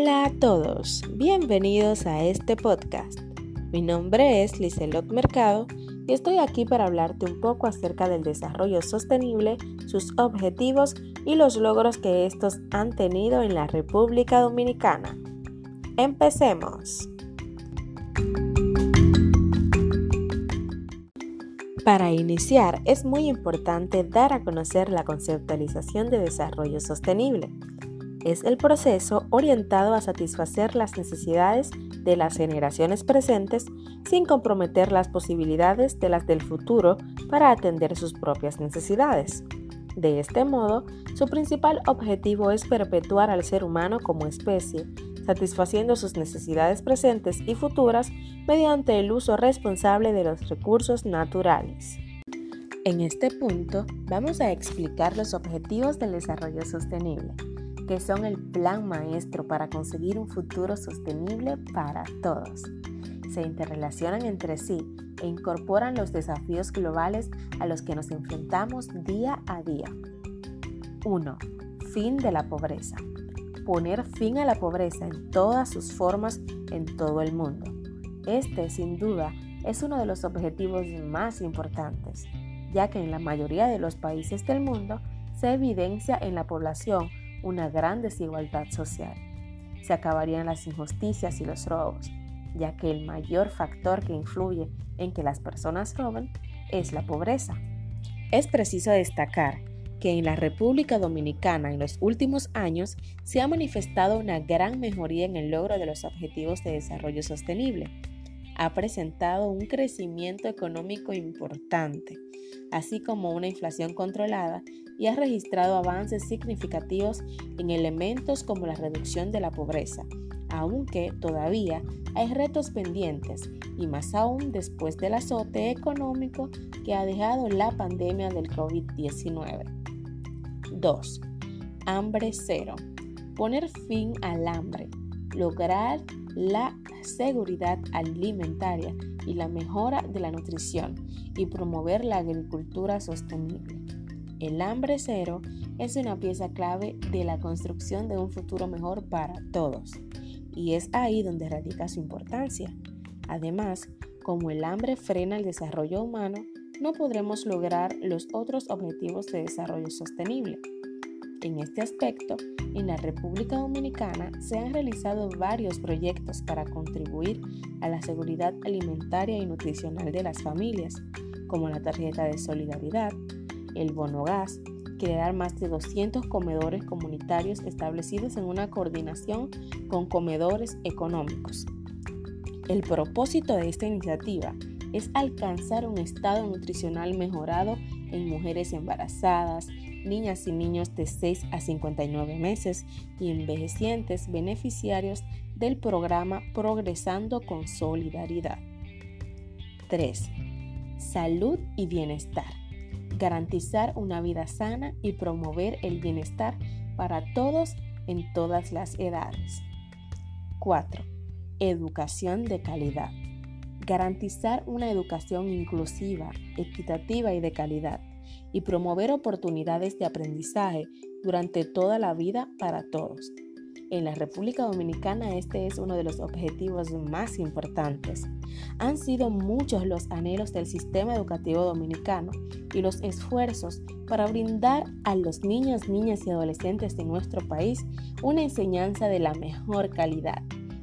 Hola a todos, bienvenidos a este podcast. Mi nombre es Lizelot Mercado y estoy aquí para hablarte un poco acerca del desarrollo sostenible, sus objetivos y los logros que estos han tenido en la República Dominicana. Empecemos. Para iniciar, es muy importante dar a conocer la conceptualización de desarrollo sostenible. Es el proceso orientado a satisfacer las necesidades de las generaciones presentes sin comprometer las posibilidades de las del futuro para atender sus propias necesidades. De este modo, su principal objetivo es perpetuar al ser humano como especie, satisfaciendo sus necesidades presentes y futuras mediante el uso responsable de los recursos naturales. En este punto vamos a explicar los objetivos del desarrollo sostenible, que son el plan maestro para conseguir un futuro sostenible para todos. Se interrelacionan entre sí e incorporan los desafíos globales a los que nos enfrentamos día a día. 1. Fin de la pobreza poner fin a la pobreza en todas sus formas en todo el mundo. Este, sin duda, es uno de los objetivos más importantes, ya que en la mayoría de los países del mundo se evidencia en la población una gran desigualdad social. Se acabarían las injusticias y los robos, ya que el mayor factor que influye en que las personas roben es la pobreza. Es preciso destacar que en la República Dominicana en los últimos años se ha manifestado una gran mejoría en el logro de los objetivos de desarrollo sostenible. Ha presentado un crecimiento económico importante, así como una inflación controlada y ha registrado avances significativos en elementos como la reducción de la pobreza, aunque todavía hay retos pendientes y más aún después del azote económico que ha dejado la pandemia del COVID-19. 2. Hambre cero. Poner fin al hambre. Lograr la seguridad alimentaria y la mejora de la nutrición y promover la agricultura sostenible. El hambre cero es una pieza clave de la construcción de un futuro mejor para todos y es ahí donde radica su importancia. Además, como el hambre frena el desarrollo humano, no podremos lograr los otros objetivos de desarrollo sostenible. En este aspecto, en la República Dominicana se han realizado varios proyectos para contribuir a la seguridad alimentaria y nutricional de las familias, como la tarjeta de solidaridad, el bono gas, crear más de 200 comedores comunitarios establecidos en una coordinación con comedores económicos. El propósito de esta iniciativa es alcanzar un estado nutricional mejorado en mujeres embarazadas, niñas y niños de 6 a 59 meses y envejecientes beneficiarios del programa Progresando con Solidaridad. 3. Salud y bienestar. Garantizar una vida sana y promover el bienestar para todos en todas las edades. 4. Educación de calidad garantizar una educación inclusiva, equitativa y de calidad, y promover oportunidades de aprendizaje durante toda la vida para todos. En la República Dominicana este es uno de los objetivos más importantes. Han sido muchos los anhelos del sistema educativo dominicano y los esfuerzos para brindar a los niños, niñas y adolescentes de nuestro país una enseñanza de la mejor calidad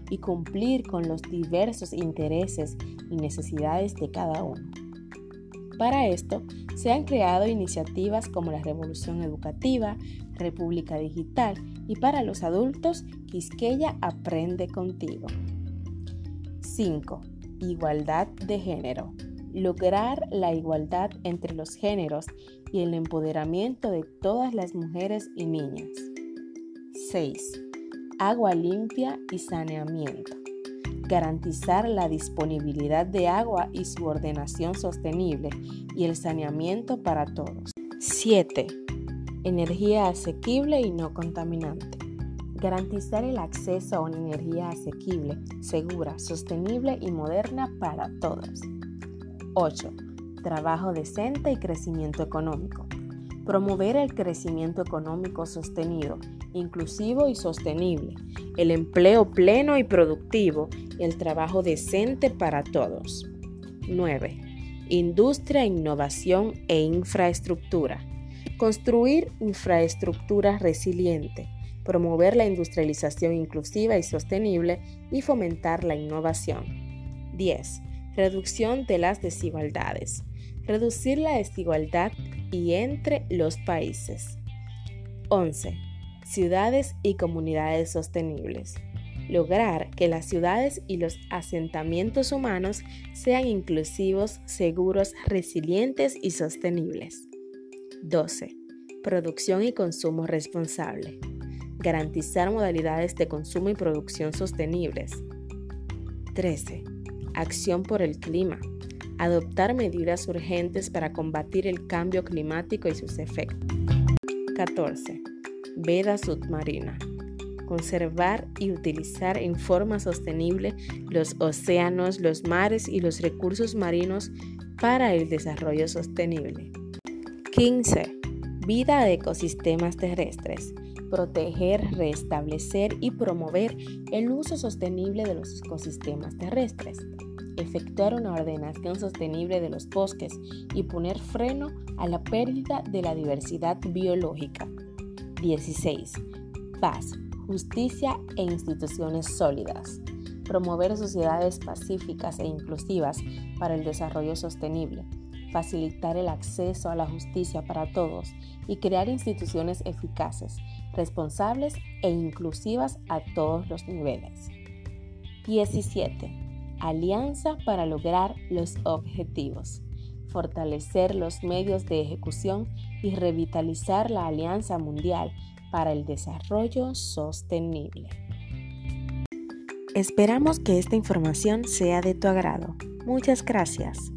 y cumplir con los diversos intereses y necesidades de cada uno. Para esto, se han creado iniciativas como la Revolución Educativa, República Digital y para los adultos, Quisqueya Aprende Contigo. 5. Igualdad de género. Lograr la igualdad entre los géneros y el empoderamiento de todas las mujeres y niñas. 6 agua limpia y saneamiento. Garantizar la disponibilidad de agua y su ordenación sostenible y el saneamiento para todos. 7. Energía asequible y no contaminante. Garantizar el acceso a una energía asequible, segura, sostenible y moderna para todos. 8. Trabajo decente y crecimiento económico promover el crecimiento económico sostenido, inclusivo y sostenible, el empleo pleno y productivo el trabajo decente para todos. 9. Industria, innovación e infraestructura. Construir infraestructura resiliente, promover la industrialización inclusiva y sostenible y fomentar la innovación. 10. Reducción de las desigualdades. Reducir la desigualdad y entre los países. 11. Ciudades y comunidades sostenibles. Lograr que las ciudades y los asentamientos humanos sean inclusivos, seguros, resilientes y sostenibles. 12. Producción y consumo responsable. Garantizar modalidades de consumo y producción sostenibles. 13. Acción por el clima adoptar medidas urgentes para combatir el cambio climático y sus efectos. 14. Veda submarina. Conservar y utilizar en forma sostenible los océanos, los mares y los recursos marinos para el desarrollo sostenible. 15. Vida de ecosistemas terrestres. Proteger, restablecer y promover el uso sostenible de los ecosistemas terrestres efectuar una ordenación sostenible de los bosques y poner freno a la pérdida de la diversidad biológica. 16. Paz, justicia e instituciones sólidas. Promover sociedades pacíficas e inclusivas para el desarrollo sostenible. Facilitar el acceso a la justicia para todos y crear instituciones eficaces, responsables e inclusivas a todos los niveles. 17 alianza para lograr los objetivos, fortalecer los medios de ejecución y revitalizar la Alianza Mundial para el Desarrollo Sostenible. Esperamos que esta información sea de tu agrado. Muchas gracias.